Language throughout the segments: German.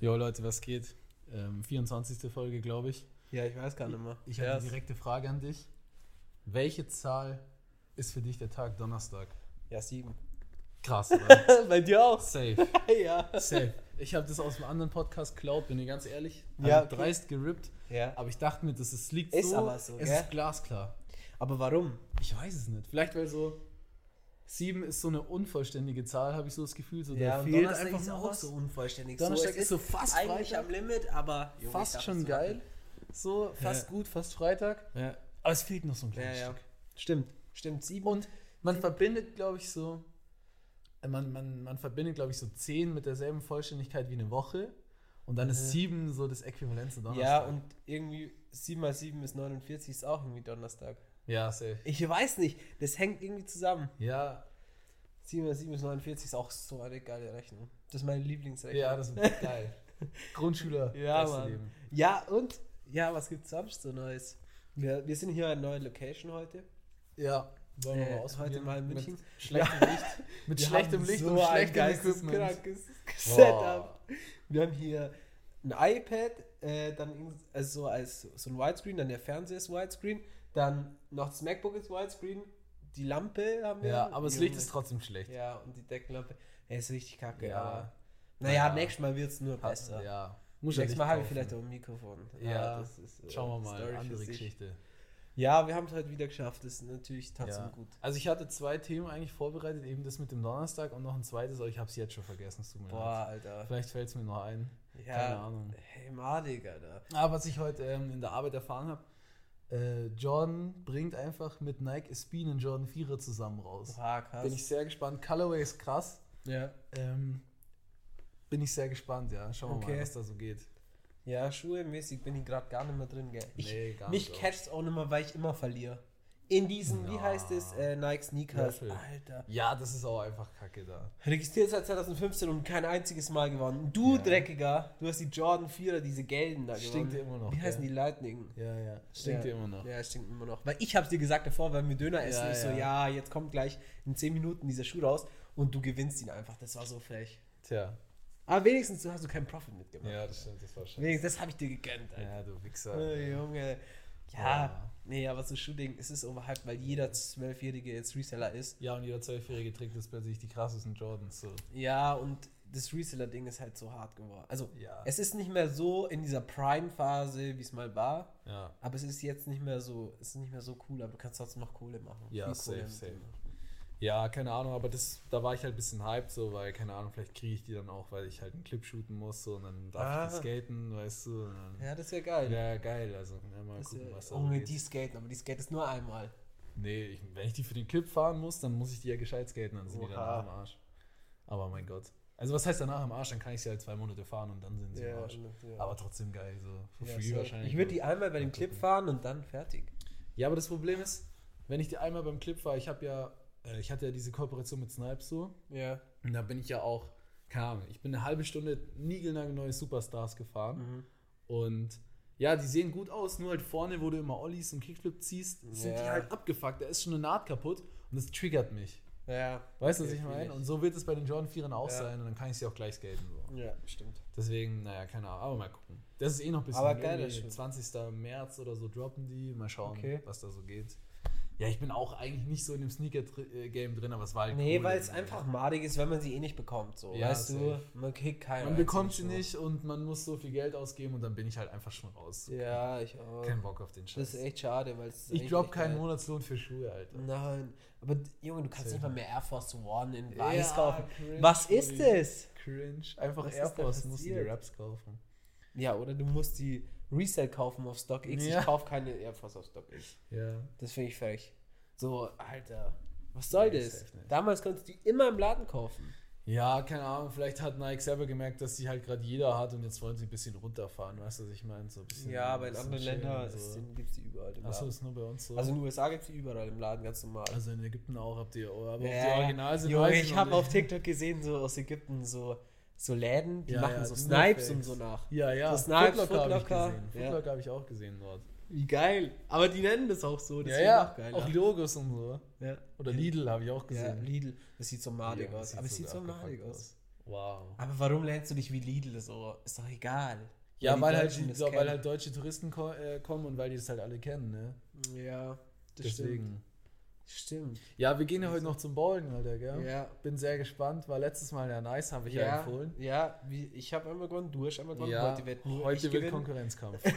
Jo Leute, was geht? Ähm, 24. Folge, glaube ich. Ja, ich weiß gar nicht mehr. Ich habe eine direkte Frage an dich. Welche Zahl ist für dich der Tag Donnerstag? Ja, sieben. Krass, oder? Bei dir auch. Safe. ja. Safe. Ich habe das aus einem anderen Podcast geklaut, bin ich ganz ehrlich. Ja, Ja, okay. dreist gerippt. Ja. Aber ich dachte mir, das ist, liegt Ist so. aber so, Es gell? ist glasklar. Aber warum? Ich weiß es nicht. Vielleicht, weil so. Sieben ist so eine unvollständige Zahl, habe ich so das Gefühl. So, da und fehlt Donnerstag einfach ist auch was. so unvollständig. Donnerstag es ist so fast eigentlich Freitag. am Limit, aber Junge, Fast schon geil. So, fast Ja. gut, fast Freitag. Ja. Aber es fehlt noch so ein Ja, kleines ja. Stück. Stimmt. Stimmt, sieben. Und man verbindet, glaube ich, so. äh, Man, man, man verbindet, glaube ich, so 10 mit derselben Vollständigkeit wie eine Woche. Und dann ist 7 so das Äquivalent zu Donnerstag. ja, und irgendwie 7 mal 7 ist 49, ist auch irgendwie Donnerstag. Ja, safe. Ich weiß nicht, das hängt irgendwie zusammen. Ja, 7 mal 7 ist 49 ist auch so eine geile Rechnung. Das ist meine Lieblingsrechnung. ja, das ist geil. Grundschüler. Ja, Mann. Ja, und? Ja, was gibt's sonst so Neues? Wir, wir sind hier an einer neuen Location heute. Ja, wollen wir Äh, mal ausprobieren. heute mal in München. Mit schlechtem Licht. Mit Wir schlechtem Licht so und schlechtem Equipment. Setup. Wir haben hier ein iPad, äh, dann also so als so ein Widescreen, dann der Fernseher ist Widescreen, dann noch das MacBook ist Widescreen, die Lampe haben wir. Ja, aber das Licht ist trotzdem schlecht. Ja, und die Deckenlampe. Ja, ist richtig kacke, Ja. aber. Naja, Ja. nächstes Mal wird es nur besser. Ja. Muss Nächstes Mal habe ich vielleicht auch ein Mikrofon. Ja, das ist, äh, Schauen wir mal, Story andere. Geschichte. Ja, wir haben es heute wieder geschafft. Das ist natürlich trotzdem Ja. gut. Also ich hatte zwei Themen eigentlich vorbereitet, eben das mit dem Donnerstag und noch ein zweites, aber ich habe es jetzt schon vergessen. Es tut mir Boah, leid. Alter. Vielleicht fällt es mir noch ein. Ja, Keine Ahnung. Hey, madig, Alter. Aber was ich heute ähm, in der Arbeit erfahren habe, äh, Jordan bringt einfach mit Nike SB einen Jordan 4er zusammen raus. Boah, krass. Bin ich sehr gespannt. Colorway ist krass. ja. Ähm, bin ich sehr gespannt, ja. Schauen wir Okay. mal, was da so geht. ja, schuhemäßig bin ich gerade gar nicht mehr drin, gell. Ich, Nee, gar mich nicht. catcht auch nicht mehr, weil ich immer verliere. In diesen, wie Ja. heißt es, äh, Nike Sneakers. Raffle. Alter. Ja, das ist auch einfach kacke da. Registriert seit 2015 und kein einziges Mal gewonnen. Du Ja. Dreckiger, du hast die Jordan 4er, diese gelben da Stinkt gewonnen. immer noch, Wie heißen die Lightning? Ja, ja. Stinkt ja. immer noch. Ja, stinkt immer noch. Weil ich hab's dir gesagt davor, weil wir Döner essen. Ja, ich so, ja. ja, jetzt kommt gleich in 10 Minuten dieser Schuh raus und du gewinnst ihn einfach. Das war so frech. Tja. Aber wenigstens hast du keinen Profit mitgemacht. Ja, das stimmt, das war schon. Wenigstens, das habe ich dir gegönnt, Alter. Ja, du Wichser. Oh, Junge. Ja, nee, aber so Shooting, es ist overhyped, weil jeder Zwölfjährige jetzt Reseller ist. Ja, und jeder Zwölfjährige trägt jetzt plötzlich die krassesten Jordans. So. Ja, und das Reseller-Ding ist halt so hart geworden. Also, Ja. es ist nicht mehr so in dieser Prime-Phase, wie es mal war. Ja. Aber es ist jetzt nicht mehr so, es ist nicht mehr so cool, aber du kannst trotzdem noch Kohle machen. Ja, Viel safe, Kohle safe. dem. Ja, keine Ahnung, aber das, da war ich halt ein bisschen hyped, so, weil, keine Ahnung, vielleicht kriege ich die dann auch, weil ich halt einen Clip shooten muss, so, und dann darf Ah. ich die skaten, weißt du. Dann, Ja, das wäre geil. ja, geil, also, ja, mal Das gucken, wär, was da oh, so geht. die skaten, aber die skate ist nur einmal. Nee, ich, wenn ich die für den Clip fahren muss, dann muss ich die ja gescheit skaten, dann sind die Oha. danach im Arsch. Aber mein Gott. Also, was heißt danach im Arsch? Dann kann ich sie halt zwei Monate fahren und dann sind sie im Arsch. ja. Aber trotzdem geil, so, for Ja, free safe. wahrscheinlich. Ich würde die einmal bei dem Clip fahren und dann fertig. Ja, aber das Problem ist, wenn ich die einmal beim Clip fahre, ich habe ja, äh, ich hatte ja diese Kooperation mit Snipes so, Ja. und da bin ich ja auch, keine Ahnung, ich bin eine halbe Stunde niegelnagelneue Superstars gefahren Mhm. und ja, die sehen gut aus, nur halt vorne, wo du immer Ollies und Kickflip ziehst, sind die Ja. halt abgefuckt, da ist schon eine Naht kaputt und das triggert mich. Ja. Weißt du, was Okay, ich fühl meine? Und so wird es bei den Jordan 4 auch Ja. sein und dann kann ich sie auch gleich skaten. So. Ja, stimmt. Deswegen, naja, keine Ahnung, aber mal gucken. Das ist eh noch ein bisschen Aber geil, das irgendwie schon. 20. März oder so droppen die. Mal schauen, Okay. was da so geht. Ja, ich bin auch eigentlich nicht so in dem Sneaker-Game drin, aber es war halt Nee, cool weil es einfach madig ist, wenn man sie eh nicht bekommt. So, Ja, weißt du, man kriegt keine. Man bekommt sie nicht und man muss so viel Geld ausgeben und dann bin ich halt einfach schon raus. Schuhe. Ja, ich auch. Kein Bock auf den Scheiß. Das ist echt schade, weil es. ich echt keinen. Monatslohn für Schuhe, Alter. Nein, aber Junge, du kannst Safe. nicht mal mehr Air Force One in Weiß Ja, kaufen. cringe, Was ist das? Cringe. Einfach Was Air Force muss die passiert? Raps kaufen. Ja, oder du musst die Resale kaufen auf StockX. Ja. Ich kaufe keine Air Force auf StockX. Ja. Das finde ich frech. So, Alter. Was soll Nee, das? Damals konntest du die immer im Laden kaufen. Ja, keine Ahnung, vielleicht hat Nike selber gemerkt, dass die halt gerade jeder hat und jetzt wollen sie ein bisschen runterfahren, weißt du, was ich meine? So Ja, aber in anderen Ländern so. gibt es die überall im Achso, Laden. ist nur bei uns so. Also in den USA gibt es die überall im Laden, ganz normal. Also in Ägypten auch habt ihr, aber Ja, die original sind, weiß ich habe auf TikTok gesehen, so aus Ägypten, so, so Läden, die Ja, machen ja, so Snipes und so nach. Ja, ja, So Snipes, Footlocker habe ich Footlocker, gesehen. ja. Footlocker habe ich auch gesehen dort. Wie geil. Aber die nennen das auch so, das Ja, ja, noch geiler. auch Logos und so. ja. Oder Lidl habe ich auch ja, gesehen. Lidl. Das sieht so madig Ja, aus. Aber es sieht so madig aus. Wow. Aber warum lernst du dich wie Lidl so? Ist doch egal. Ja, die weil halt, die, so, weil halt deutsche Touristen ko äh, kommen und weil die das halt alle kennen, ne? Ja, das Deswegen. stimmt. Stimmt. Ja, wir gehen ja heute noch zum Bowling, Alter, gell? Ja. Bin sehr gespannt. War letztes Mal ja nice, habe ich ja, Ja, empfohlen. ja ich habe einmal gewonnen, du hast einmal gewonnen. Ja, heute wird nur heute wird gewinnen. Konkurrenzkampf.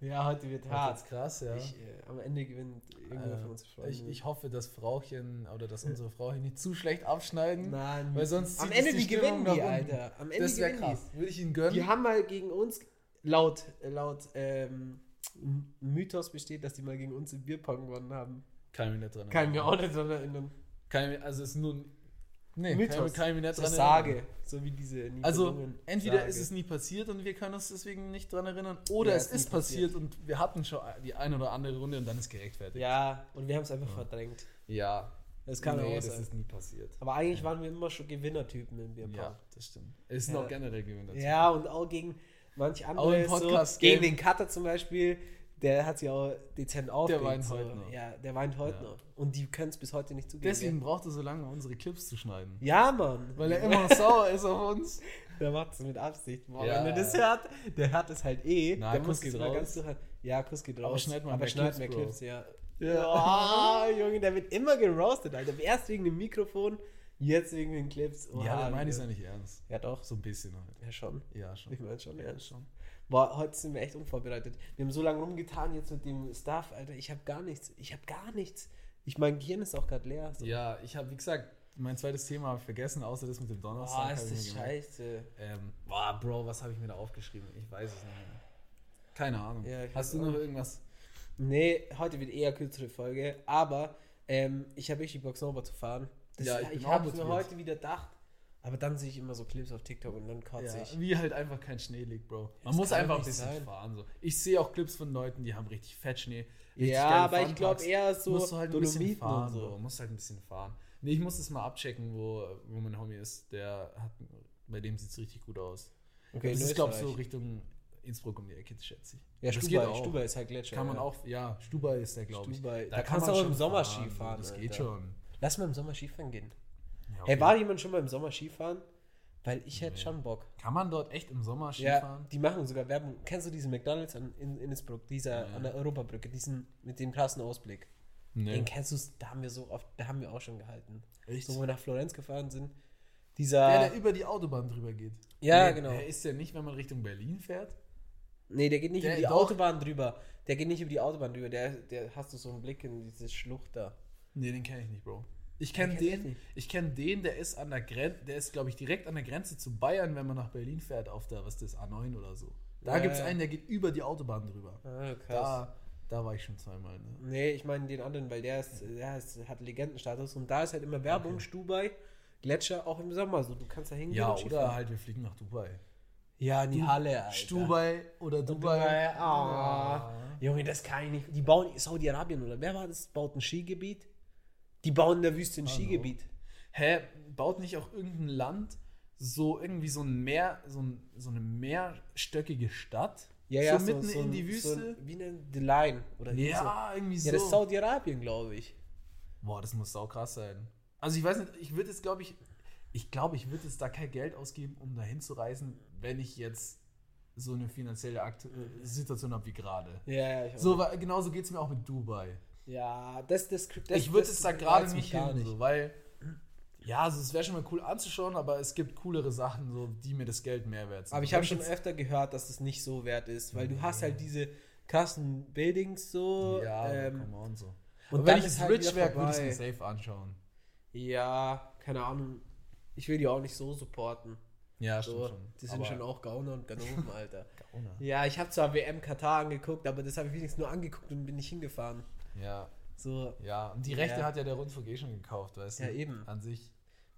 Ja, heute wird Hart. Jetzt krass, ja. Ich, äh, am Ende gewinnt irgendwer von uns Äh, Freunden. ich, ich hoffe, dass Frauchen oder dass unsere Frauchen nicht zu schlecht abschneiden. Nein, Weil sonst am Ende die, gewinnen die. Alter. Am Ende Das wäre krass. die. Würde ich ihnen gönnen. Die haben mal gegen uns, laut, laut ähm, Mythos besteht, dass die mal gegen uns im Bierpong gewonnen haben. Kann ich mich nicht dran Kann ich mir auch nicht dran erinnern. Kann ich, also es ist nur ein Nee, Mythos. kann, ich mich nicht So dran Sage. erinnern. So wie diese Also entweder Sage. ist es nie passiert und wir können uns deswegen nicht dran erinnern, oder Ja, es ist ist passiert, und wir hatten schon die eine oder andere Runde und dann ist gerechtfertigt. Ja, und wir haben es einfach verdrängt. Ja. Das kann nee, auch das sein. ist nie passiert. Aber eigentlich waren wir immer schon Gewinnertypen im Bierpong. Ja, das stimmt. Es sind Ja. auch generell Gewinner. Ja, und auch gegen manch Auch andere. im Podcast, so, gegen den Cutter zum Beispiel, der hat sich auch dezent aufgeregt. weint so. heute noch. Ja, der weint heute Ja. noch. Und die können es bis heute nicht zugeben. Deswegen braucht er so lange, unsere Clips zu schneiden. Ja, Mann. Weil er immer noch sauer ist auf uns. Der macht es mit Absicht. Boah, Ja. Wenn er das hört, der hört es halt eh. Na, der Kuss muss geht es raus. ganz. Ja, Kuss geht raus. Aber schneid mal Aber mehr schneid Clips, mehr. Clips, ja. Ja. Oh, Junge, der wird immer geroastet, Alter. Erst wegen dem Mikrofon, jetzt wegen den Clips. Oh, ja, meine ich Junge. ja nicht ernst. Ja, doch. So ein bisschen halt. Ja, schon. Ja, schon. Ich meine schon, ja. schon. Boah, heute sind wir echt unvorbereitet. Wir haben so lange rumgetan jetzt mit dem Stuff, Alter. Ich habe gar nichts. Ich habe gar nichts. Ich mein Gehirn ist auch gerade leer. So. Ja, ich habe, wie gesagt, mein zweites Thema habe ich vergessen, außer das mit dem Donnerstag. Boah, ist das scheiße. Ähm, boah, Bro, was habe ich mir da aufgeschrieben? Ich weiß es nicht mehr. Keine Ahnung. Ja, Hast du noch irgendwas? Nee, heute wird eher kürzere Folge, aber ähm, ich habe richtig Bock, Snowboard zu fahren. Das, Ja, ich ich habe mir heute wieder gedacht, aber dann sehe ich immer so Clips auf TikTok und dann kotze Ja, ich. wie halt einfach kein Schnee liegt, Bro. Man das muss einfach ein bisschen sein. fahren. So. Ich sehe auch Clips von Leuten, die haben richtig Fettschnee. richtig Ja, aber ich glaube eher so musst du halt ein bisschen fahren. so. So. Musst halt ein bisschen fahren. Nee, ich muss das mal abchecken, wo, wo mein Homie ist. Der hat, bei dem sieht es richtig gut aus. Okay, das ist, glaube ich, so. Richtung Innsbruck um die Ecke, schätze ich. Ja, das Stubai, geht. Stubai ist halt Gletscher. Kann man ja. auch, ja, Stubai ist der, glaube ich. Stubai. Da kannst du auch im Sommer fahren, Ski fahren, Das Alter. geht schon. Lass mal im Sommer Skifahren gehen. Ja, Hey, war jemand schon mal im Sommer Skifahren? Weil ich hätte Nee. schon Bock. Kann man dort echt im Sommer Ski Ja, die machen sogar Werbung. Kennst du diesen McDonalds an, in Innsbruck, dieser Ja. an der Europabrücke, diesen mit dem krassen Ausblick? Den kennst du, da haben wir so oft, da haben wir auch schon gehalten. Echt? So, wo wir nach Florenz gefahren sind. Dieser. Der, der über die Autobahn drüber geht. Ja, Nee, genau. Der ist der nicht, wenn man Richtung Berlin fährt? nee, der geht nicht der über die doch- Autobahn drüber. Der geht nicht über die Autobahn drüber. Der, der hast du so einen Blick in diese Schlucht da. Nee, den kenne ich nicht, Bro. Ich kenne Den ich kenne den, der ist an der Grenze, der ist, glaube ich, direkt an der Grenze zu Bayern, wenn man nach Berlin fährt, auf der, was ist das, A9 oder so. Da Ja, gibt es einen, der geht über die Autobahn drüber. Ah, krass. Da, da war ich schon zweimal, ne? Nee, ich meine den anderen, weil der, ist, der ist, hat Legendenstatus und da ist halt immer Werbung, Okay. Stubai, Gletscher, auch im Sommer. So, du kannst da hingehen. Ja, oder halt, wir fliegen nach Dubai. Ja, in die Halle, Alter. Stubai oder Dubai. Dubai, ah. Junge, das kann ich nicht. Die bauen Saudi-Arabien oder wer war das? Baut ein Skigebiet? Die bauen in der Wüste ein Hallo. Skigebiet. Hä, baut nicht auch irgendein Land so irgendwie so ein Meer, so, ein, so eine mehrstöckige Stadt? Ja, ja, so mitten so in die So Wüste? ein, wie nennt The Line? Oder so. ja, irgendwie so. Ja, das ist Saudi-Arabien, glaube ich. Boah, das muss sau krass sein. Also ich weiß nicht, ich würde jetzt, glaube ich, ich glaube, ich würde jetzt da kein Geld ausgeben, um dahin zu reisen, wenn ich jetzt so eine finanzielle Akt Situation habe wie gerade. Ja, ja, ich auch. So, genauso geht es mir auch mit Dubai. Ja, das, das, das ich würde es da gerade nicht hin, so, weil, ja, also es wäre schon mal cool anzuschauen, aber es gibt coolere Sachen, so, die mir das Geld mehr wert sind. Aber ich habe schon öfter gehört, dass es nicht so wert ist, weil du hast halt diese krassen Buildings so. Ja, ähm, on, so. und wenn ich halt rich wäre, würde ich es mir safe anschauen. ja, keine Ahnung. Ich will die auch nicht so supporten. Ja, So, stimmt schon. die sind Aber- schon auch Gauner und Ganoven, Alter. Gauner. ja, ich habe zwar WM Katar angeguckt, aber das habe ich wenigstens nur angeguckt und bin nicht hingefahren. Ja, So, ja. Und die Rechte Ja. hat ja der Rundfunk eh schon gekauft, weißt du? Ja, eben. An sich.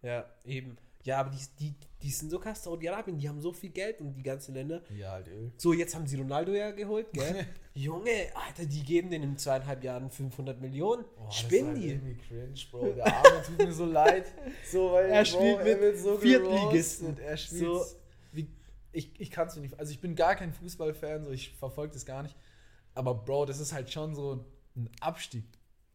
ja, eben. Ja, aber die, die, die sind so krass, Saudi-Arabien, die haben so viel Geld und die ganzen Länder. Ja, halt Öl. So, jetzt haben sie Ronaldo ja geholt, gell? Junge, Alter, die geben denen in zweieinhalb Jahren 500 Millionen. Das Spinnen ist halt die? irgendwie cringe, Bro. Der Arme tut mir so leid. So, weil Er Bro, spielt mit wird so Viertligisten. geroastet. Er spielt So. wie, ich ich kann es mir nicht. Also ich bin gar kein Fußballfan, so ich verfolge das gar nicht. Aber Bro, das ist halt schon so ein Abstieg.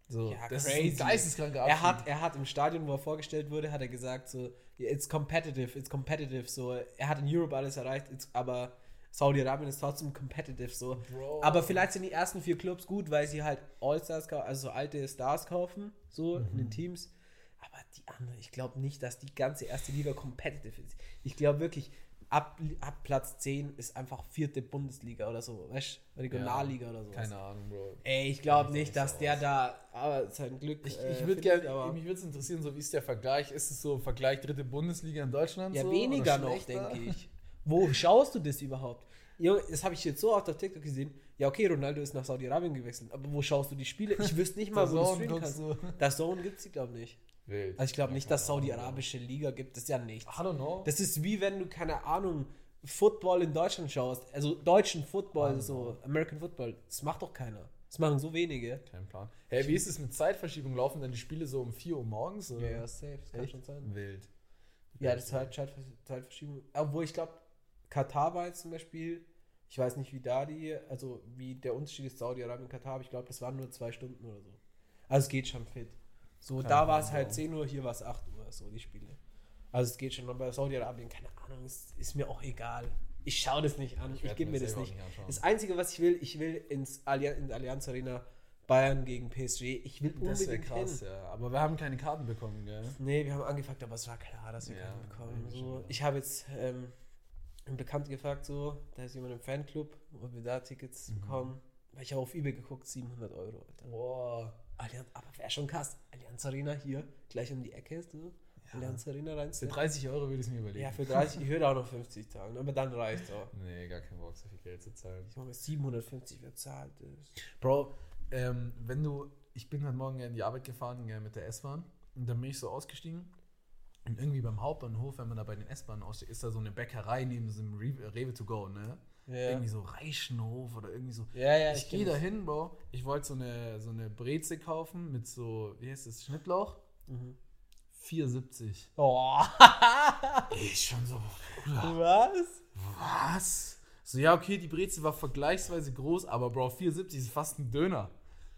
So, Ja, das crazy. ist ein geisteskranker Er Abschied. hat, er hat im Stadion, wo er vorgestellt wurde, hat er gesagt, so, it's competitive, it's competitive, so, er hat in Europe alles erreicht, aber Saudi-Arabien ist trotzdem competitive, so. Bro. Aber vielleicht sind die ersten vier Clubs gut, weil sie halt All-Stars, also so alte Stars kaufen, so in Mhm. den Teams. Aber die anderen, ich glaube nicht, dass die ganze erste Liga competitive ist. Ich glaube wirklich, ab, ab Platz 10 ist einfach vierte Bundesliga oder so, weißt Regionalliga oder so. Keine Ahnung, Bro. Ey, ich glaube nicht, dass so der aus. da aber sein Glück. Ich, äh, ich würde gerne, mich würde es interessieren, so wie ist der Vergleich? Ist es so Vergleich dritte Bundesliga in Deutschland? Ja, so, weniger noch, denke ich. Wo schaust du das überhaupt? Junge, das habe ich jetzt so oft auf TikTok gesehen. Ja, okay, Ronaldo ist nach Saudi-Arabien gewechselt, aber wo schaust du die Spiele? Ich wüsste nicht mal, wo du streamen kannst. du. Das Zone gibt es, glaube nicht. Wild. Also ich glaube Ja, nicht, dass Saudi-Arabische Liga gibt. Das ist ja nichts. I don't know. Das ist wie wenn du, keine Ahnung, Football in Deutschland schaust. Also deutschen Football, so American Football. Das macht doch keiner. Das machen so wenige. Kein Plan. Hey, wie ist es mit Zeitverschiebung? Laufen dann die Spiele so um 4 Uhr morgens? Oder? safe. Das kann Echt? schon sein. Wild. Ja, das ist halt Zeit, Zeitverschiebung. Obwohl ich glaube, Katar war jetzt zum Beispiel, ich weiß nicht, wie da die, also wie der Unterschied ist Saudi-Arabien Katar, aber ich glaube, das waren nur zwei Stunden oder so. Also es geht schon fit. So, Keine da war es halt Bro. 10 Uhr, hier war es 8 Uhr, so die Spiele. Also es geht schon, aber bei Saudi-Arabien, keine Ahnung, ist, ist mir auch egal. Ich schaue das nicht an, ich, werd gebe mir das selber nicht. nicht das Einzige, was ich will, ich will ins Allianz, in der Allianz Arena Bayern gegen PSG. Ich will Das wäre unbedingt krass, hin. ja. Aber wir haben keine Karten bekommen, gell? Nee, wir haben angefragt, aber es war klar, dass wir Ja, keinen bekommen. So. Ich habe jetzt ähm, einen Bekannten gefragt, so, da ist jemand im Fanclub, ob wir da Tickets Mhm. bekommen. Weil ich habe auf Ebay geguckt, 700 Euro. Alter. Boah. Allianz, aber wäre schon krass. Allianz Arena hier, gleich um die Ecke, so. Allianz Arena Für reinstellen. 30 Euro würde ich es mir überlegen. Ja, für 30, ich würde auch noch 50 zahlen, aber dann reicht auch. Nee, gar keinen Bock, so viel Geld zu zahlen. Ich meine, 750 bezahlt ist. Bro, ähm, wenn du, ich bin heute Morgen in die Arbeit gefahren mit der S-Bahn und dann bin ich so ausgestiegen und irgendwie beim Hauptbahnhof, wenn man da bei den S-Bahnen aussteigt, ist da so eine Bäckerei neben so einem Rewe, to go, ne? Ja. Irgendwie so Reichenhof oder irgendwie so. Ja, ja, ich ich gehe da hin, Bro. Ich wollte so eine, so eine Breze kaufen mit so, wie heißt das, Schnittlauch? Mhm. 4,70. Oh. Ich schon so, Bruder, Was? was? So, ja, okay, die Breze war vergleichsweise groß, aber Bro, 4,70 ist fast ein Döner.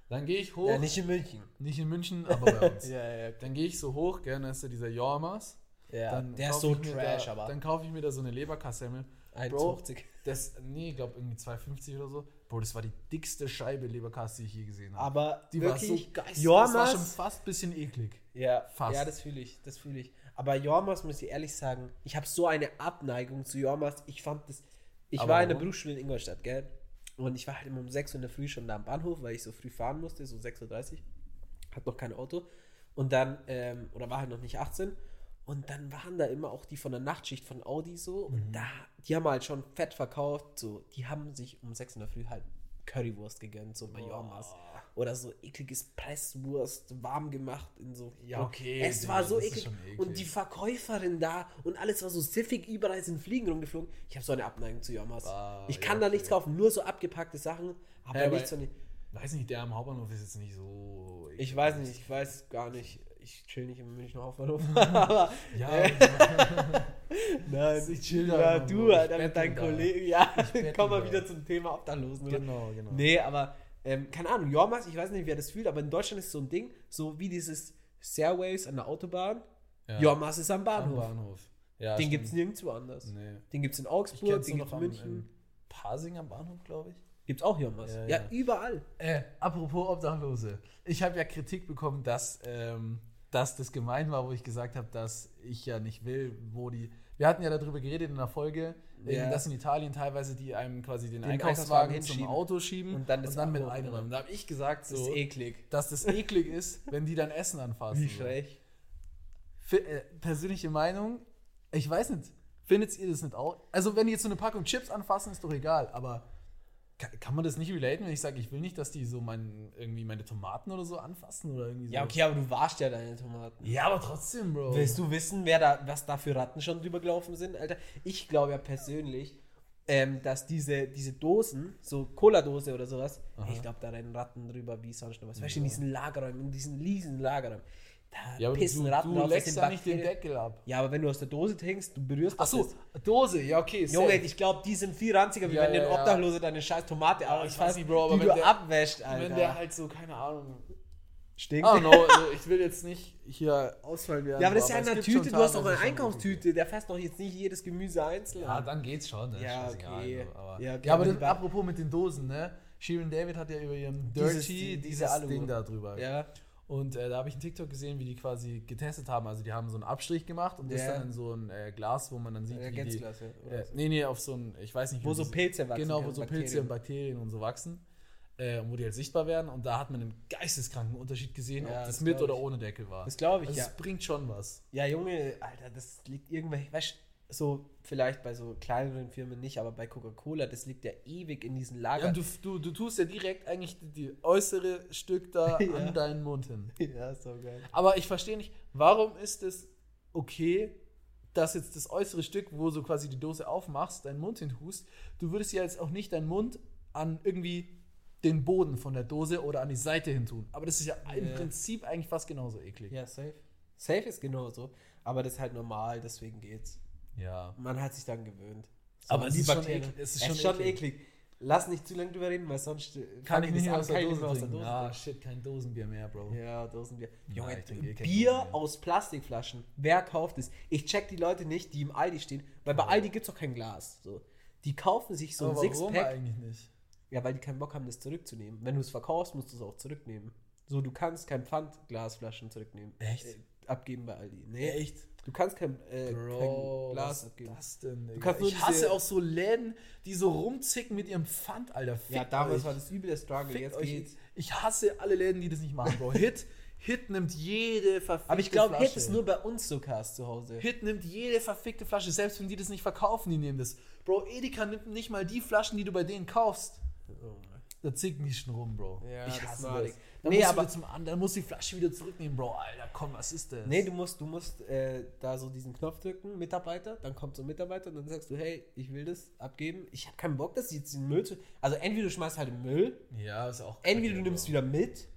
Dann gehe ich hoch, Ja, nicht in München. nicht in München, aber bei uns. Ja, ja, Dann gehe ich so hoch, gerne ist da dieser Jormas. ja. Dann der ist so trash, da, aber. Dann kaufe ich mir da so eine Leberkassemmel. 1,50. Das, nee, ich glaube irgendwie 2,50 oder so. Bro, das war die dickste Scheibe Leberkasse, die ich je gesehen habe. Aber Die wirklich, war so geil. Jormas, Das war schon fast ein bisschen eklig. ja, fast. ja, das fühle ich, das fühle ich. Aber Jormas, muss ich ehrlich sagen, ich habe so eine Abneigung zu Jormas. Ich fand das, ich Aber war in der? Berufsschule in Ingolstadt, gell? Und ich war halt immer um 6 Uhr in der Früh schon da am Bahnhof, weil ich so früh fahren musste, so 6.30 Uhr. Hat noch kein Auto. Und dann, ähm, oder war halt noch nicht 18. Und dann waren da immer auch die von der Nachtschicht von Audi so. Und Mhm. da, die haben halt schon fett verkauft. So, die haben sich um 6 in der Früh halt Currywurst gegönnt, so bei Jormas. Oder so ekliges Presswurst, warm gemacht in so. Ja, okay, Es Digga, war so eklig. eklig. Und die Verkäuferin da und alles war so siffig, überall sind Fliegen rumgeflogen. Ich habe so eine Abneigung zu Jormas. Ah, ich ja, kann da okay. nichts kaufen, nur so abgepackte Sachen, aber Ja, nichts von Weiß nicht, der am Hauptbahnhof ist jetzt nicht so. eklig. Ich weiß nicht, ich weiß gar nicht. Ich chill nicht im Münchner Hauptbahnhof. aber Ja, nein, Ich chill da ja, du, Alter, mit deinen. Kollegen. Ja, komm mal wieder zum Thema Obdachlosen. Genau, genau. Nee, aber ähm, keine Ahnung, Jormas, ich weiß nicht, wer das fühlt, aber in Deutschland ist so ein Ding, so wie dieses Stairways an der Autobahn. Ja. Jormas ist am am Bahnhof. Bahnhof. Ja, Den gibt es nirgendwo anders. Nee. Den gibt es in Augsburg, den gibt es in am, München. in Pasing am Bahnhof, glaube ich. Gibt es auch Jormas. Ja, Ja, ja. überall. Äh, apropos Obdachlose. Ich habe ja Kritik bekommen, dass, ähm, dass das gemein war, wo ich gesagt habe, dass ich ja nicht will, wo die. Wir hatten ja darüber geredet in der Folge, Ja. dass in Italien teilweise die einem quasi den, Den Einkaufswagen, Einkaufswagen zum. Auto schieben Und dann das mit abholen. einräumen. Da habe ich gesagt, Das ist so, eklig. dass das eklig ist, wenn die dann Essen anfassen. Wie so. frech. Fi- äh, persönliche Meinung, ich weiß nicht, findet ihr das nicht auch? Also, wenn die jetzt so eine Packung Chips anfassen, ist doch egal, aber kann, man das nicht relaten, wenn ich sage, ich will nicht, dass die so mein, irgendwie meine Tomaten oder so anfassen oder irgendwie so? Ja, okay, aber du warst ja deine Tomaten. Ja, aber trotzdem, Bro. Willst du wissen, wer da, was da für Ratten schon drüber gelaufen sind, Alter? Ich glaube ja persönlich, ähm, dass diese, diese Dosen, so Cola-Dose oder sowas, ich glaube, da rennen Ratten drüber wie sonst noch was. Weißt du, in diesen Lagerräumen, in diesen riesen Lagerräumen, da Ja, aber pissen du, Ratten du das leckst ja nicht den. Deckel ab. Ja, aber wenn du aus der Dose trinkst, du berührst das Achso, jetzt. Dose, ja, okay. Junge, safe. ich glaube, die sind viel ranziger, wie Ja, wenn ja, ja. Obdachloser deine scheiß Tomate Aber ich weiß nicht, Bro, aber die wenn du der- abwäscht, Alter. wenn der halt so, keine Ahnung, Stinkt. Don't know, also ich will jetzt nicht hier ausfallen werden. ja, aber das ist ja in gibt Tüte, du hast doch eine Einkaufstüte, der fässt doch jetzt nicht jedes Gemüse einzeln. Ja, dann geht's schon. Ne? Ja, okay. so, aber, Ja, ja, okay, aber aber das, apropos mit den Dosen, ne? Shirin David hat ja über ihrem Dieses- Dirty die- dieses, diese Alu. Ding da drüber. Ja. Und äh, da habe ich einen TikTok gesehen, wie die quasi getestet haben. Also die haben so einen Abstrich gemacht und das Ja. dann in so ein äh, Glas, wo man dann sieht, wie die, oder äh, so. nee, nee, auf so ein, ich weiß nicht, Wo so das- Pilze wachsen Genau, wo so Bakterien. Pilze und Bakterien und so wachsen. Äh, und wo die halt sichtbar werden. Und da hat man einen geisteskranken Unterschied gesehen, Ja, ob das das mit oder ohne Deckel war. Das glaube ich, also ja. Es bringt schon was. Ja, Junge, Alter, das liegt irgendwelche, weißt du, so vielleicht bei so kleineren Firmen nicht, aber bei Coca-Cola, das liegt ja ewig in diesen Ja, Lagern. und du, du, du tust ja direkt eigentlich die, die äußere Stück da Ja. an deinen Mund hin. ja, so geil. Aber ich verstehe nicht, warum ist es okay, dass jetzt das äußere Stück, wo du quasi die Dose aufmachst, deinen Mund hintust, du würdest ja jetzt auch nicht deinen Mund an irgendwie den Boden von der Dose oder an die Seite hin tun. Aber das ist ja im Ja. Prinzip eigentlich fast genauso eklig. Ja, safe. Safe ist genauso, aber das ist halt normal, deswegen geht's. Ja. Man hat sich dann gewöhnt. Aber an es ist schon eklig- es ist es schon ist schon eklig. eklig. Lass nicht zu lange drüber reden, weil sonst äh, Kann ich nicht aus der Dose nicht mehr trinken. Ah, trinken. shit, kein Dosenbier mehr, Bro. Ja, Dosenbier. Junge, trinke eh Bier aus Plastikflaschen. Wer kauft es? Ich check die Leute nicht, die im Aldi stehen, weil bei Aldi gibt's doch kein Glas. So. Die kaufen sich so ein Aber warum Sixpack. eigentlich nicht? Ja, weil die keinen Bock haben, das zurückzunehmen. Wenn du es verkaufst, musst du es auch zurücknehmen. So, du kannst kein Pfandglasflaschen zurücknehmen. Echt? Äh, abgeben bei Aldi. Nee, Echt? Du kannst kein, äh, Bro, kein Glas was abgeben. ist das denn? Digga? kannst nur ich hasse auch so Läden, die so rumzicken mit ihrem Pfand, Alter. Ja, Fickt damals euch. war das übel der Struggle. Jetzt euch. geht's. Ich hasse alle Läden, die das nicht machen, Bro. Hit, Hit nimmt jede verfickte Aber ich glaube, Flasche. Hit ist nur bei uns so Cast zu Hause. Hit nimmt jede verfickte Flasche, selbst wenn die das nicht verkaufen, die nehmen das. Bro, Edeka nimmt nicht mal die Flaschen, die du bei denen kaufst. Da zicken die schon rum, Bro. Ja, ich hasse das. Ich. Dann Nee, aber- zum anderen, dann musst du die Flasche wieder zurücknehmen, Bro. Alter, komm, was ist das? Nee, du musst, du musst äh, da so diesen Knopf drücken, Mitarbeiter, dann kommt so ein Mitarbeiter und dann sagst du, hey, ich will das abgeben. Ich habe keinen Bock, dass die jetzt den Müll zu. Also entweder du schmeißt halt den Müll, ja, ist auch. entweder du nimmst Bro. wieder mit,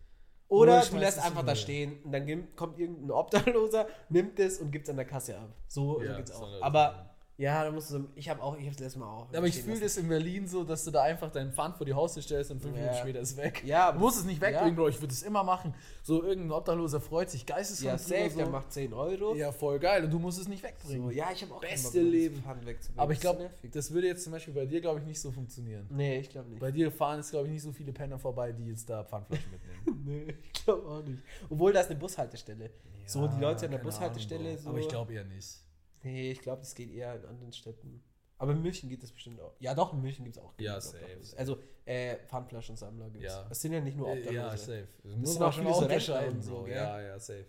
Oder du lässt einfach da stehen und dann kommt irgendein Obdachloser, nimmt es und gibt es an der Kasse ab. So, Ja, so geht's auch. Aber ja, da musst du so, ich habe auch, ich habe das letzte Mal auch. Aber ich fühle das in Berlin so, dass du da einfach deinen Pfand vor die Haustür stellst und fünf Ja. Minuten später ist weg. Ja, du musst es nicht wegbringen, ja. Bro. Ich würde es immer machen. So irgendein Obdachloser freut sich Ja, geisteskrank safe, drüber, der so. macht 10 Euro. Ja, voll geil. Und du musst es nicht wegbringen. So, ja, ich habe auch Beste Leben. Pfand wegzubringen. Aber ich glaube, das würde jetzt zum Beispiel bei dir, glaube ich, nicht so funktionieren. Nee, ich glaube nicht. Bei dir fahren jetzt, glaube ich, nicht so viele Penner vorbei, die jetzt da Pfandflaschen mitnehmen. Nee, ich glaube auch nicht. Obwohl, da ist eine Bushaltestelle. so, die Leute an der Bushaltestelle. Ahnung, so, Aber ich glaube eher nicht. Nee, ich glaube, das geht eher in anderen Städten. Aber in München geht das bestimmt auch. Ja, doch, in München gibt es auch. Ja, safe, Obdachlose. Also, äh, Pfandflaschensammler gibt es. Ja. Das sind ja nicht nur Äh, Obdachlose. Ja, safe. Das sind muss auch man schon so unterscheiden. So, So, ja, ja, safe.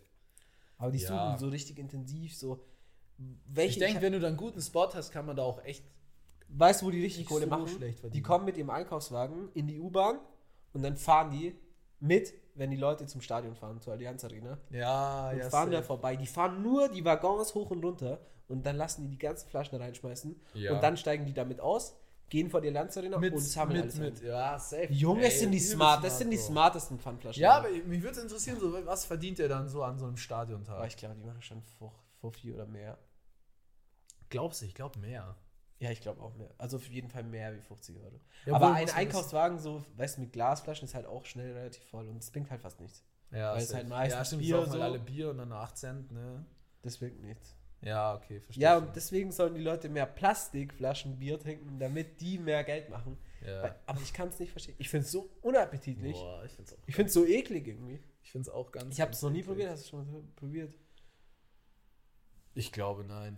Aber die Ja. suchen so richtig intensiv so. Welche, Ich denke, wenn du da einen guten Spot hast, kann man da auch echt. weißt du, wo die richtig Kohle so machen? schlecht Die kommen mit ihrem Einkaufswagen in die U-Bahn und dann fahren die mit, wenn die Leute zum Stadion fahren, zur Allianz Arena. Ja, und ja, fahren da vorbei. Die fahren nur die Waggons hoch und runter und dann lassen die die ganzen Flaschen reinschmeißen Ja. und dann steigen die damit aus, gehen vor die Allianz Arena mit, und sammeln mit, alles mit, ein. ja, safe. Junge, Ey, sind die smart, das sind die smartesten Pfandflaschen. Ja, aber mich würde es interessieren, so, was verdient der dann so an so einem Stadiontag? aber ich glaube, die machen schon vor, vor vier oder mehr. glaubst du, ich glaube mehr. Ja, ich glaube auch mehr. Also auf jeden Fall mehr wie 50 Euro. Ja, aber ein Einkaufswagen, so, weißt du, mit Glasflaschen ist halt auch schnell relativ voll und es bringt halt fast nichts. Ja, Weil es halt meistens ja, stimmt, Bier so. so- alle Bier und dann 8 Cent, ne? Das bringt nichts. Ja, okay, verstehe. Ja, und deswegen sollen die Leute mehr Plastikflaschen Bier trinken, damit die mehr Geld machen. ja. Weil, aber ich kann es nicht verstehen. Ich finde es so unappetitlich. Boah, ich find's auch. Ich finde es so eklig irgendwie. Ich find's auch ganz. Ich habe es noch nie eklig. probiert. Hast du schon mal probiert? Ich glaube, nein.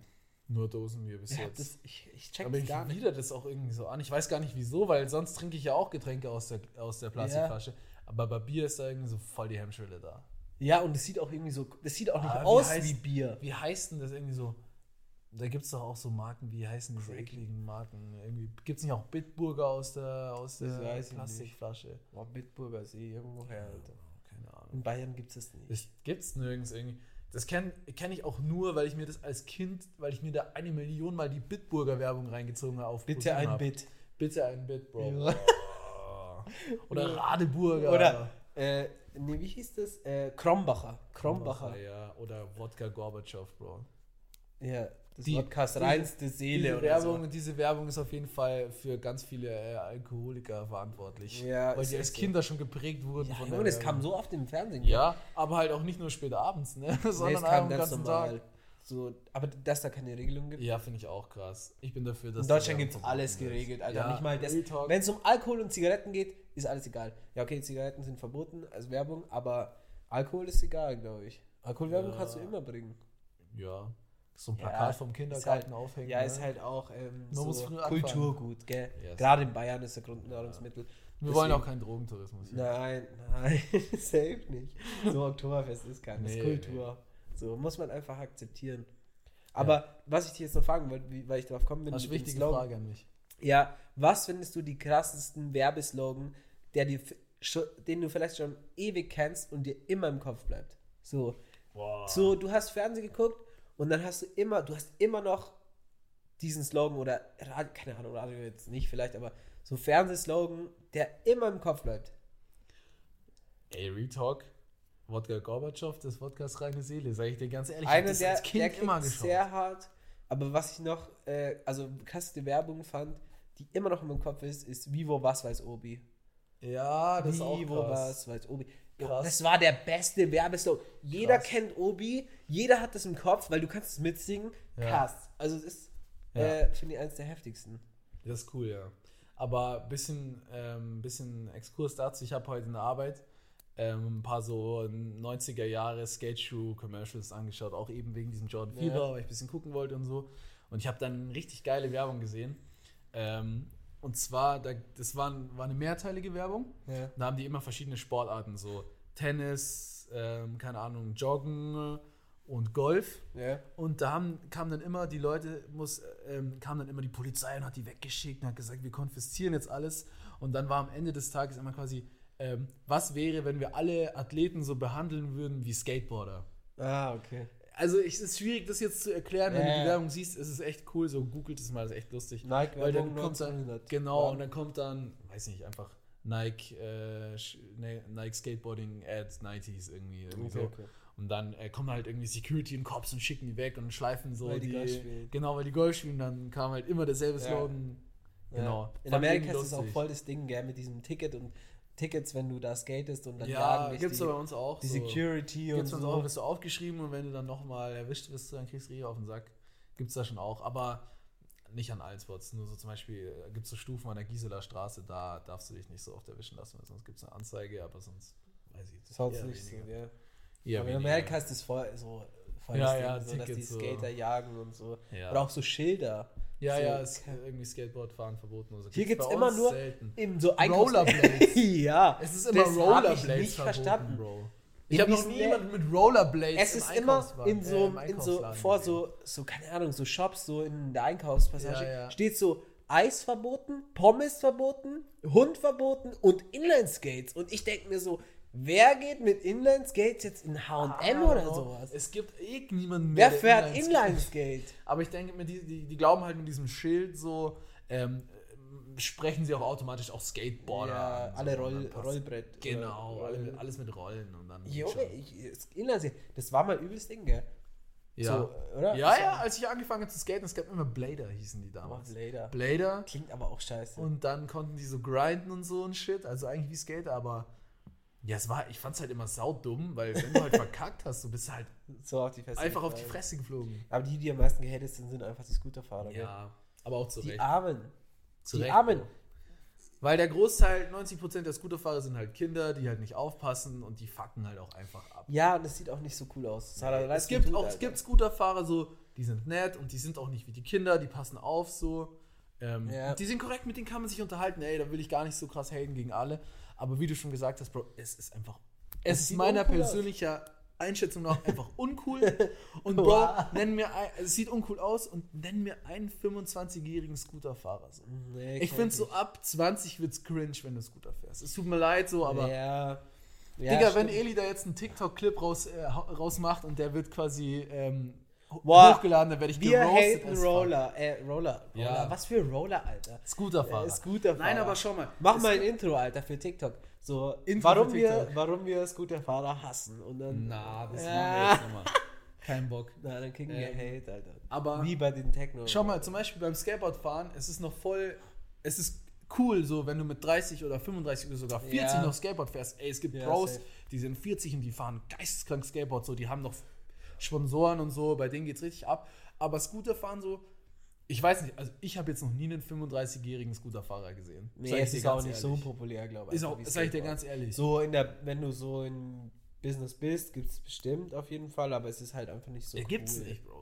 Nur Dosenbier bis Ja, jetzt. das, ich, ich check Aber das ich gar wieder das auch irgendwie so an. Ich weiß gar nicht wieso, weil sonst trinke ich ja auch Getränke aus der, aus der Plastikflasche. Aber bei Bier ist da irgendwie so voll die Hemmschwelle da. Ja, und es sieht auch irgendwie so, das sieht auch nicht Ah, wie aus heißt- wie Bier. Wie heißt denn das irgendwie so? Da gibt es doch auch so Marken, wie heißen diese ekligen Marken? Irgendwie gibt es nicht auch Bitburger aus der, aus der Plastikflasche? Boah, Bitburger See, irgendwo her, Alter. Keine Ahnung. In Bayern gibt es das nicht. Das gibt's nirgends irgendwie. Das kenne kenn ich auch nur, weil ich mir das als Kind, weil ich mir da eine Million Mal die Bitburger Werbung reingezogen habe. Auf Bitte ein hab. Bit. Bitte ein Bit, Bro. Ja. Oder Radeburger. Oder, äh, nee, wie hieß das? Äh, Krombacher. Krombacher. Ja. Oder Wodka Gorbatschow, Bro. Ja, Das Die- diese- reinste Seele Diese oder Werbung, diese Werbung ist auf jeden Fall für ganz viele äh, Alkoholiker verantwortlich. Ja, weil die als so. Kinder schon geprägt wurden so. Ja, von Junge, der das kam so oft im Fernsehen. Ja, aber halt auch nicht nur spät abends, ne? nee, sondern es kam den ganz ganzen. Tag. So, aber dass da keine Regelung gibt. Ja, finde ich auch krass. Ich bin dafür, dass In Deutschland gibt es alles geregelt, Alter. Ja, Nicht mal das. Wenn es um Alkohol und Zigaretten geht, ist alles egal. Ja, okay, Zigaretten sind verboten als Werbung, aber Alkohol ist egal, glaube ich. Alkoholwerbung Ja. kannst du immer bringen. Ja, so ein Ja, Plakat vom ist Kindergarten halt, aufhängen. Ja, ne? ist halt auch ähm, so. Kulturgut, gell? Ja, ist- Gerade in Bayern ist der Grundnahrungsmittel. Wir wollen auch Deswegen- keinen Drogentourismus. hier. Nein, nein, safe nicht. So Oktoberfest ist kein, ist Nee, Kultur. So muss man einfach akzeptieren. Aber was ich dich jetzt noch fragen wollte, weil ich darauf kommen bin, Das ist eine wichtige. Frage an mich. Ja, was findest du die krassesten Werbeslogan, der dir, den du vielleicht schon ewig kennst und dir immer im Kopf bleibt? So, Boah. so du hast Fernsehen geguckt und dann hast du immer, du hast immer noch diesen Slogan oder keine Ahnung, Radio jetzt nicht vielleicht, aber so Fernsehslogan, der immer im Kopf bleibt. Ey, Retalk, Wodka Gorbatschow, das Wodka ist reine Seele, sag ich dir ganz ehrlich. Einer, das der, als Kind der immer geschaut. sehr hart, aber was ich noch, äh, also krasseste Werbung fand, die immer noch in meinem Kopf ist, ist Vivo was weiß Obi. ja, das ist auch Vivo krass. was weiß Obi. Krass. Das war der beste Werbeslogan. Jeder Krass. kennt Obi, jeder hat das im Kopf, weil du kannst es mitsingen. Ja. Krass. Also es ist, Ja. äh, finde ich, eines der heftigsten. Das ist cool, ja. Aber bisschen, ähm, bisschen Exkurs dazu. Ich habe heute in der Arbeit ähm, ein paar so 90er Jahre Skate-Shoe-Commercials angeschaut, auch eben wegen diesem Jordan Ja. Fever, weil ich ein bisschen gucken wollte und so. Und ich habe dann richtig geile Werbung gesehen. Ähm, und zwar, da, das war, war eine mehrteilige Werbung. Ja. Da haben die immer verschiedene Sportarten, so Tennis, ähm, keine Ahnung, Joggen und Golf. Ja. Und da haben, kamen dann immer die Leute, muss, ähm, kam dann immer die Polizei und hat die weggeschickt und hat gesagt, wir konfiszieren jetzt alles. Und dann war am Ende des Tages immer quasi, ähm, was wäre, wenn wir alle Athleten so behandeln würden wie Skateboarder? Ah, okay. Also es ist schwierig, das jetzt zu erklären, wenn Ja, du die ja. Werbung siehst, es ist echt cool, so googelt es mal, das ist echt lustig. Nike Weil dann kommt dann, 1900. genau, Ja. und dann kommt dann, weiß nicht, einfach Nike, äh, ne- Nike Skateboarding Ad 90s irgendwie. irgendwie Okay, so. okay. Und dann äh, kommen halt irgendwie Security und Cops und schicken die weg und schleifen so Weil die die. Golf spielen. genau, weil die Golf spielen, dann kam halt immer derselbe Ja. Slogan. Genau. Ja. In Amerika ist das auch voll das Ding, gell, mit diesem Ticket und Tickets, wenn du da skatest und dann Ja, jagen gibt's die, bei uns auch. die so. Security und Gibt's bei uns so. auch, du aufgeschrieben und wenn du dann nochmal erwischt wirst, dann kriegst du eh auf den Sack. Gibt's da schon auch, aber nicht an allen Spots. Nur so zum Beispiel gibt es so Stufen an der Gisela Straße, da darfst du dich nicht so oft erwischen lassen, weil sonst gibt es eine Anzeige, aber sonst weiß ich jetzt Sonst eher nicht so, weniger. ja. Eher Aber in. Amerika ist das voll so voll Ja, das ja, Ding, so, dass die Tickets so. Skater jagen und so. Ja. Oder auch so Schilder. Ja, so, ja, ist irgendwie Skateboardfahren verboten. Also Hier gibt es immer nur selten. in so Rollerblades. ja. Es ist immer das Rollerblades ich nicht verboten, verstanden. Bro. Ich habe noch nie jemanden mit Rollerblades Es im ist immer in äh, so, im in so vor so, so, keine Ahnung, so Shops, so in der Einkaufspassage, Ja, ja. steht so Eis verboten, Pommes verboten, Hund verboten und Inline-Skates. Und ich denke mir so, wer geht mit Inline-Skates jetzt in H&M oder Ah, sowas? Es gibt eh niemanden Wer mehr. der fährt Inline-Skate-? Aber ich denke mir, die, die, die glauben halt mit diesem Schild so, ähm, äh, sprechen sie auch automatisch auch Skateboarder. Ja, so, alle und Roll, Rollbrett. Genau, Roll- alles mit Rollen und dann. Junge, Inline-Skate, das war mal übelst Ding, gell? ja. So, oder? ja, Das ja, als ich angefangen habe zu skaten, es gab immer Blader, hießen die damals. Oh, Blader. Blader. Klingt aber auch scheiße. Und dann konnten die so grinden und so und shit. Also eigentlich wie Skater, aber ja, es war, ich fand's halt immer saudumm, weil wenn du halt verkackt hast, du bist halt so auf die Fresse einfach auf die gefallen. Fresse geflogen. Aber die, die am meisten gehatet sind, sind einfach die Scooterfahrer, gell? Ja, aber auch zu Die Recht. Armen. Zu die Recht, Armen. Weil der Großteil, 90% der Scooterfahrer sind halt Kinder, die halt nicht aufpassen und die fucken halt auch einfach ab. Ja, und das sieht auch nicht so cool aus. Sarah es gibt auch, es gibt Scooterfahrer so, die sind nett und die sind auch nicht wie die Kinder, die passen auf so. Ähm, Ja. Die sind korrekt, mit denen kann man sich unterhalten. Ey, da will ich gar nicht so krass haten gegen alle. Aber wie du schon gesagt hast, Bro, es ist einfach. Es, Es ist meiner uncool aus. persönlicher Einschätzung nach einfach uncool. Und Bro, Wow. nenn mir ein, es sieht uncool aus und nenn mir einen 25-jährigen Scooterfahrer. So. Nee, Ich finde so ab 20 wird's cringe, wenn du Scooter fährst. Es tut mir leid so, aber. Ja. ja Digga, wenn stimmt. Eli da jetzt einen TikTok-Clip raus, äh, rausmacht und der wird quasi ähm, Boah, hochgeladen, dann werde ich Wir geroastet haten. Roller. Äh, Roller. Ja. Roller. Was für Roller, Alter? Scooterfahrer. Äh, Scooterfahrer. Nein, aber schau mal. Mach es mal ein Intro, Alter, für TikTok. So, Intro warum, für Wir, TikTok. warum wir Scooterfahrer hassen. Und dann. Na, das Ja. machen wir jetzt nochmal. Kein Bock. Na, dann kriegen wir Ähm, Hate, Alter. aber- Wie bei den Techno. Schau mal, zum Beispiel beim Skateboardfahren, es ist noch voll, es ist cool, so wenn du mit 30 oder 35 oder sogar 40 Ja. noch Skateboard fährst. Ey, es gibt Ja, Pros, safe. die sind 40 und die fahren geisteskrank Skateboard, so, die haben noch Sponsoren und so, bei denen geht's richtig ab. Aber Scooterfahren so, ich weiß nicht, also ich habe jetzt noch nie einen 35-jährigen Scooterfahrer gesehen. Nee, ich es ist auch nicht so ehrlich. populär, glaube Ist einfach auch, sag ich dir ganz ehrlich. So in der, wenn du so in Business bist, gibt es bestimmt auf jeden Fall, aber es ist halt einfach nicht so. Ja, gibt's cool. nicht, Bro.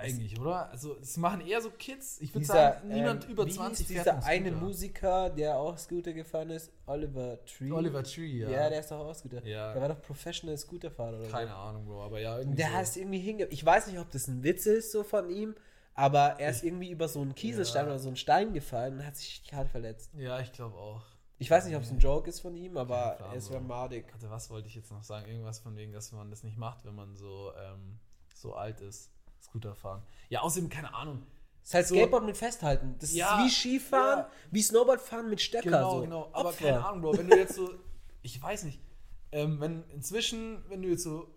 Eigentlich, oder? Also, es machen eher so Kids. Ich würde sagen, niemand ähm, über wie 20 hieß fährt dieser eine. Musiker, der auch Scooter gefahren ist, Oliver Tree. Oliver Tree, ja. Ja, der ist doch auch Scooter. Ja. Der war doch Professional Scooterfahrer oder Keine so. Ahnung, Bro, aber ja, irgendwie. Der so. heißt irgendwie hinge. Ich weiß nicht, ob das ein Witz ist so von ihm, aber er ist irgendwie über so einen Kieselstein Ja. oder so einen Stein gefallen und hat sich hart verletzt. Ja, ich glaube auch. Ich weiß nicht, ob es ein Joke ist von ihm, aber Plan, es Bro. wäre madig. Warte, was wollte ich jetzt noch sagen? Irgendwas von wegen, dass man das nicht macht, wenn man so, ähm, so alt ist. Scooter fahren. Ja, außerdem, keine Ahnung. Das heißt So- Skateboard mit Festhalten. Das Ja, ist wie Skifahren, ja. wie Snowboardfahren mit Stecker. Genau, so. genau. Aber Opfer. keine Ahnung, Bro, wenn du jetzt so, ich weiß nicht, ähm, wenn inzwischen, wenn du jetzt so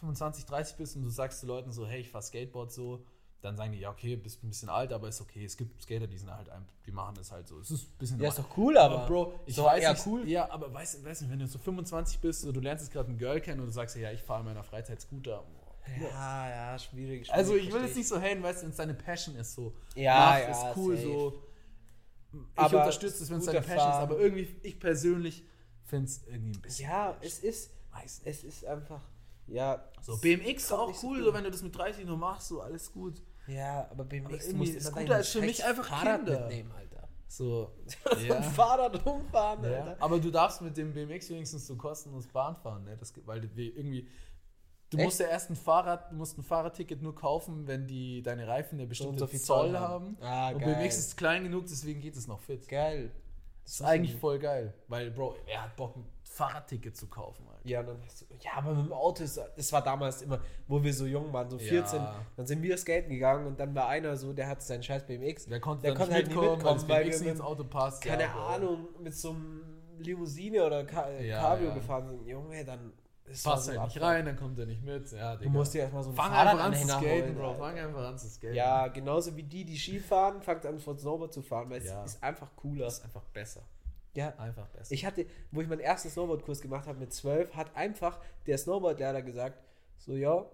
25, 30 bist und du sagst zu Leuten so, hey, ich fahr Skateboard so, dann sagen die, ja, okay, bist ein bisschen alt, aber ist okay. Es gibt Skater, die sind halt, ein, die machen das halt so. Es ist ein bisschen Ja, ist normal. doch cool, aber. Bro, ich ist weiß eher nicht, cool. Ja, aber weißt, weißt nicht, wenn du so 25 bist, so, du lernst jetzt gerade ein Girl kennen und du sagst ja, ich fahre in meiner Freizeit Scooter. Ja, ja, schwierig. schwierig Also ich will jetzt nicht so haten, weißt du, wenn es deine Passion ist, so. Ja, Mach, ja, ist cool, safe. so. Ich Aber unterstütze es, wenn es deine Passion ist, Scooterfahren- aber irgendwie, ich persönlich finde es irgendwie ein bisschen. Ja, es ist. Es ist einfach. Ja. So, es BMX ist auch cool, so wenn du das mit 30 nur machst, so alles gut. Ja, aber BMX, Aber du irgendwie, musst immer Scooter dein ist für mich einfach Fahrrad Kinder. mitnehmen, Alter. So. Ein Fahrrad rumfahren, Ja. Alter. Aber du darfst mit dem BMX wenigstens so kostenlos Bahn fahren, ne? Das, weil irgendwie. Du Echt? musst ja erst ein Fahrrad, du musst ein Fahrradticket nur kaufen, wenn die deine Reifen eine bestimmte so Zoll Zoll haben. haben. Ah, und geil. BMX ist klein genug, deswegen geht es noch fit. Geil. Das ist eigentlich voll geil. Weil, Bro, wer hat Bock, ein Fahrradticket zu kaufen, Alter? Ja, dann hast du, ja, aber mit dem Auto ist, das war damals immer, wo wir so jung waren, so 14, Ja. dann sind wir skaten gegangen und dann war einer so, der hat seinen scheiß BMX. Wer konnte, der konnte nicht halt nicht mitkommen, weil weil BMX nicht ins Auto passt. keine ja. Ahnung, mit so einem Limousine oder Cabrio ja. gefahren sind. Junge, dann das Passt halt nicht rein, dann kommt er nicht mit. Ja, Du musst dir erstmal so einen Fang einfach an zu skaten, Bro. Fang einfach an zu skaten. Ja, genauso wie die, die Ski fahren, fangt an von Snowboard zu fahren, weil Ja. es ist einfach cooler. Das ist einfach besser. Ja, Einfach besser. Ich hatte, wo ich meinen ersten Snowboardkurs gemacht habe mit 12, hat einfach der Snowboardlehrer gesagt, so ja,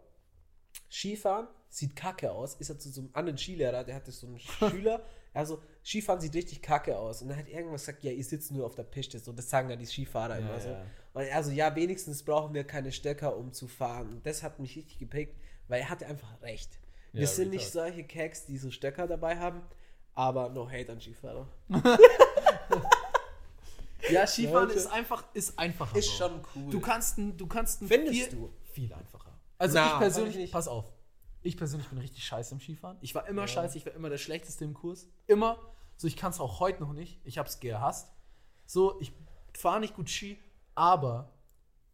Skifahren sieht kacke aus. Ist er zu so einem anderen Skilehrer, der hatte so einen Schüler, also Skifahren sieht richtig kacke aus. Und dann hat irgendwas gesagt, ja, ihr sitzt nur auf der Piste. So, das sagen ja die Skifahrer Ja, immer so. ja. Und er so, ja, wenigstens brauchen wir keine Stöcker, um zu fahren. Und das hat mich richtig geprägt, weil er hatte einfach recht. Wir Ja, sind Real nicht solche Keks, die so Stöcker dabei haben, aber no hate an Skifahrer. Ja, Skifahren Leute. ist einfach, ist einfacher. Ist schon cool. Du kannst ein, du kannst ein Findest viel, du? viel einfacher. Also Na, ich persönlich, ich nicht. pass auf. Ich persönlich bin richtig scheiße im Skifahren. Ich war immer scheiße, ich war immer der Schlechteste im Kurs. Immer. So, ich kann es auch heute noch nicht. Ich habe es gehasst. So, ich fahre nicht gut Ski, aber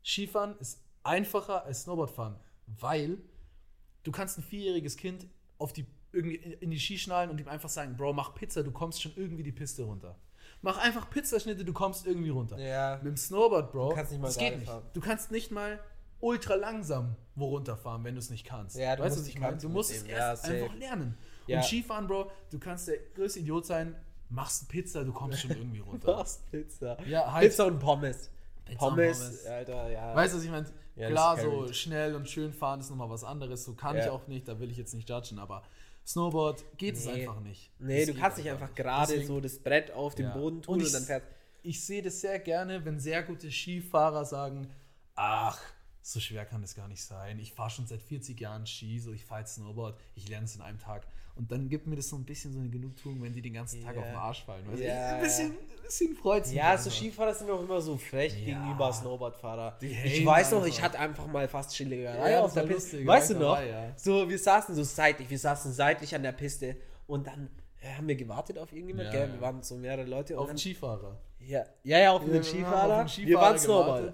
Skifahren ist einfacher als Snowboardfahren, weil du kannst ein vierjähriges Kind auf die irgendwie in die Ski schnallen und ihm einfach sagen, Bro, mach Pizza, du kommst schon irgendwie die Piste runter. Mach einfach Pizzaschnitte, du kommst irgendwie runter. Ja. Mit dem Snowboard, Bro, Du kannst nicht mal das geht nicht. fahren. Du kannst nicht mal ultra langsam wo runterfahren, wenn du es nicht kannst. Ja, du weißt musst was ich meine? Du musst es. Ja, erst safe. einfach lernen. Ja. Und Skifahren, Bro, du kannst der größte Idiot sein, machst Pizza, du kommst schon irgendwie runter. Was? Pizza. Ja, halt. Pizza und Pommes. Und Pommes, Pommes. Alter, ja. Weißt du, was ich meine? Ja, Klar, so schnell und schön fahren ist nochmal was anderes. So kann Ja. ich auch nicht, da will ich jetzt nicht judgen, aber Snowboard geht es Nee. einfach nicht. nee, Das du kannst nicht einfach gerade so das Brett auf den. Boden tun Und und, ich- dann fährt. Ich sehe das sehr gerne, wenn sehr gute Skifahrer sagen, ach, so schwer kann das gar nicht sein. Ich fahre schon seit 40 Jahren Ski, so ich fahre jetzt Snowboard, ich lerne es in einem Tag. Und dann gibt mir das so ein bisschen so eine Genugtuung, wenn die den ganzen Tag Ja. auf den Arsch fallen. Weißt? Ja. Ein bisschen, ein bisschen freut sich Ja, so Skifahrer sind auch immer so frech Ja. gegenüber Snowboardfahrer. Ich weiß noch, ich hatte einfach mal fast Schlägerei Ja, auf der Piste. lustig, weißt du ja, noch? ja. So, wir saßen so seitlich, wir saßen seitlich an der Piste und dann äh, haben wir gewartet auf irgendjemand, Ja, gell? ja. Wir waren so mehrere Leute auf den Skifahrer. ja, ja, ja, auf Ja, haben Skifahrer. auf Skifahrer wir waren Snowboarder.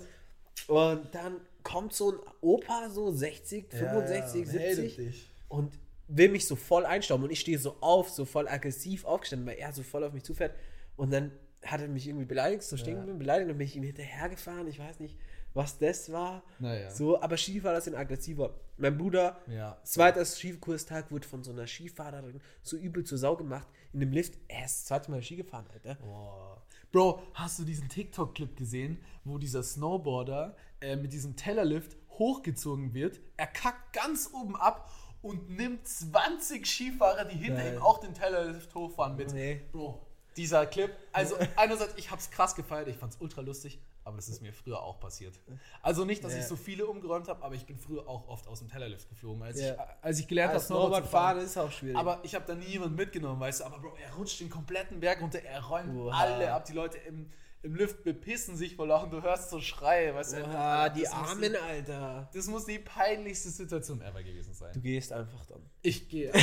Und dann kommt so ein Opa, so 60, 65, 70 und will mich so voll einstauben und ich stehe so auf, so voll aggressiv aufgestanden, weil er so voll auf mich zufährt und dann hat er mich irgendwie beleidigt, so stehen Ja. beleidigt und bin ich ihm hinterhergefahren, ich weiß nicht, was das war. Naja. So, aber Skifahrer sind aggressiver. Mein Bruder, Ja. zweiter Skikurstag, wurde von so einer Skifahrerin so übel zur Sau gemacht in dem Lift. Er ist das zweite Mal Ski gefahren, Alter. Boah. Bro, hast du diesen TikTok-Clip gesehen, wo dieser Snowboarder äh, mit diesem Tellerlift hochgezogen wird? Er kackt ganz oben ab und nimmt 20 Skifahrer, die hinter Geil. ihm auch den Tellerlift hochfahren mit. Nee. Bro, dieser Clip. Also einerseits, ich hab's krass gefeiert, ich fand's ultra lustig, aber das ist mir früher auch passiert. Also nicht, dass Ja. ich so viele umgeräumt habe, aber ich bin früher auch oft aus dem Tellerlift geflogen, als, Ja. ich, als ich gelernt habe, Snowboard fahren ist auch schwierig. aber ich habe da nie jemanden mitgenommen, weißt du. Aber Bro, er rutscht den kompletten Berg runter, er räumt Oha. alle ab. Die Leute im, im Lift bepissen sich vor Lachen. Du hörst so Schreie, weißt du. Oha, die Armen, Die, Alter. das muss die peinlichste Situation ever gewesen sein. Du gehst einfach dann. Ich gehe.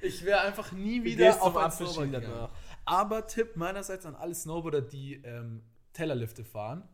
Ich, ich wäre einfach nie wieder auf ein Snowboard danach. Aber Tipp meinerseits an alle Snowboarder, die ähm, Tellerlifte fahren.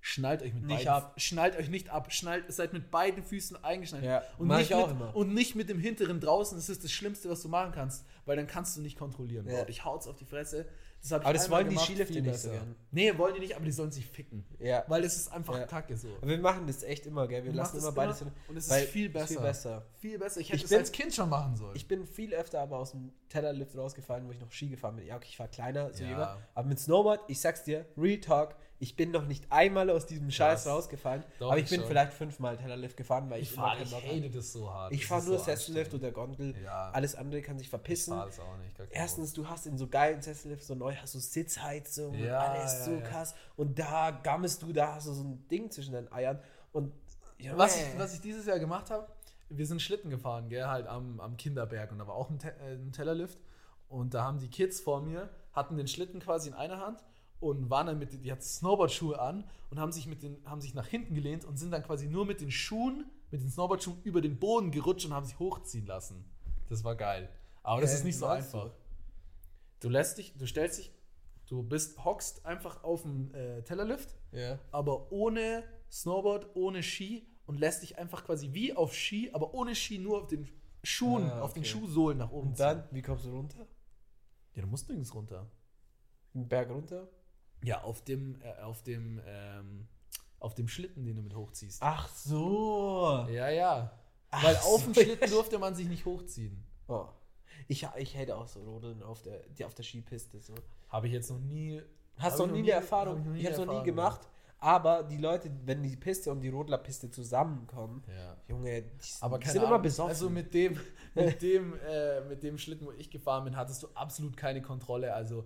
Schnallt euch mit Nicht beiden, ab. Schnallt euch nicht ab. Schnallt, seid mit beiden Füßen eingeschnallt. Ja, und, nicht mit, und nicht mit dem hinteren draußen. Das ist das Schlimmste, was du machen kannst, weil dann kannst du nicht kontrollieren. Ja. Ich hau's auf die Fresse. Das Aber das wollen die gemacht, Skilifte viel nicht so gern. Nee, wollen die nicht, aber die sollen sich ficken. Ja. Weil das ist einfach Ja. kacke so. Aber wir machen das echt immer, gell? Wir Du lassen immer es beides immer hin. und es ist viel besser. Viel besser. Viel besser. Ich hätte es als Kind schon machen sollen. Ich bin viel öfter aber aus dem Tellerlift rausgefallen, wo ich noch Ski gefahren bin. Ja, okay, ich war kleiner, so Ja. jünger. Aber mit Snowboard, ich sag's dir, Real Talk, ich bin noch nicht einmal aus diesem Scheiß Krass. rausgefallen. Doch, aber ich ich bin schon. vielleicht fünfmal Tellerlift gefahren, weil ich, ich immer keinen ich hate das so hart. Ich fahre nur so Sessellift oder Gondel. Ja. Alles andere kann sich Ich verpissen. fahr das auch nicht. Erstens, du hast in so geilen Sessellifts so neu, hast du Sitzheizung und Ja, alles ja, so krass. Und da gammelst du, da hast du so ein Ding zwischen deinen Eiern. Und. Was, ich, was ich dieses Jahr gemacht habe, wir sind Schlitten gefahren, gell, halt am, am Kinderberg und da war auch ein, Te äh, ein Tellerlift und da haben die Kids vor mir, hatten den Schlitten quasi in einer Hand und waren dann mit, den- die hatten Snowboardschuhe an und haben sich, mit den, haben sich nach hinten gelehnt und sind dann quasi nur mit den Schuhen, mit den Snowboardschuhen über den Boden gerutscht und haben sich hochziehen lassen. Das war geil. Aber das Hä, ist nicht so einfach. Du lässt dich, du stellst dich, du bist, hockst einfach auf dem äh, Tellerlift ja. aber ohne Snowboard, ohne Ski und lässt dich einfach quasi wie auf Ski, aber ohne Ski nur auf den Schuhen, Ah, auf den okay. Schuhsohlen nach oben Und dann, wie kommst du runter? Ja, du musst nirgends runter. Berg runter? Ja, auf dem, äh, auf dem, ähm, auf dem Schlitten, den du mit hochziehst. Ach so. Ja, ja. Ach Weil auf dem so, Schlitten durfte man sich nicht hochziehen. Oh. Ich, ich hätte auch so Rodeln auf der, die auf der Skipiste. So. Habe ich jetzt noch nie. Hast du noch nie eine Erfahrung? hab ich habe es noch nie gemacht. Aber die Leute, wenn die Piste und die Rodlerpiste zusammenkommen, Ja. Junge, die, Aber die sind immer Ahnung. besoffen. Also mit dem, mit dem, äh, mit dem Schlitten, wo ich gefahren bin, hattest du absolut keine Kontrolle. Also,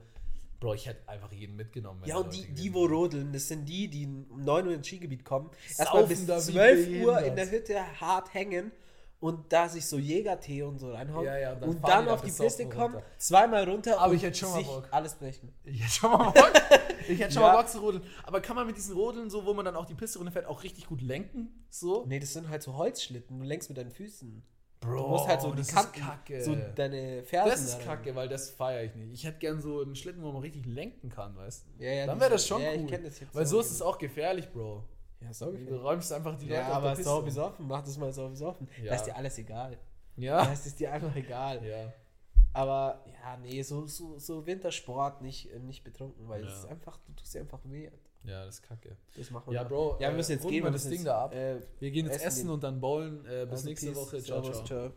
Bro, ich hätte einfach jeden mitgenommen. ja, und die, gewesen die, wo rodeln, das sind die, die um 9 Uhr ins Skigebiet kommen, erstmal bis da wie 12 Uhr in der Hütte hart hängen und da sich so Jägertee und so reinhauen Ja, ja, und dann und dann die da auf die Piste kommen, runter. zweimal runter Aber und ich hätte schon mal sich Bock. alles brechen. Ich hätte schon mal Bock. Ich hätte schon Ja. mal Bock zu rodeln. Aber kann man mit diesen Rodeln, so wo man dann auch die Piste runterfährt, auch richtig gut lenken? So? Nee, das sind halt so Holzschlitten, du lenkst mit deinen Füßen. Bro, Du musst halt so die das Kanten, ist kacke. so deine Fersen das ist da kacke, weil das feiere ich nicht. Ich hätte gern so einen Schlitten, wo man richtig lenken kann, weißt du? Ja, ja, Dann wäre das schon ja, cool. das weil so. ist es auch gefährlich, Bro. Ja, so Du räumst einfach die Leute Ja, auf aber um. besoffen, mach das mal so besoffen. Ja. Da ist dir alles egal. Da Ja. ist es dir einfach egal. Ja. Aber ja, nee, so, so, so Wintersport nicht, nicht betrunken, weil es Ja. ist einfach, du tust dir einfach weh. Ja, das ist kacke. Das machen wir. Ja, mal. Bro, Ja, wir äh, müssen jetzt runden gehen. wir das Ding da ab. Äh, Wir gehen jetzt Essen essen und dann bowlen. Äh, bis also nächste Peace, Woche. Ciao, ciao. ciao.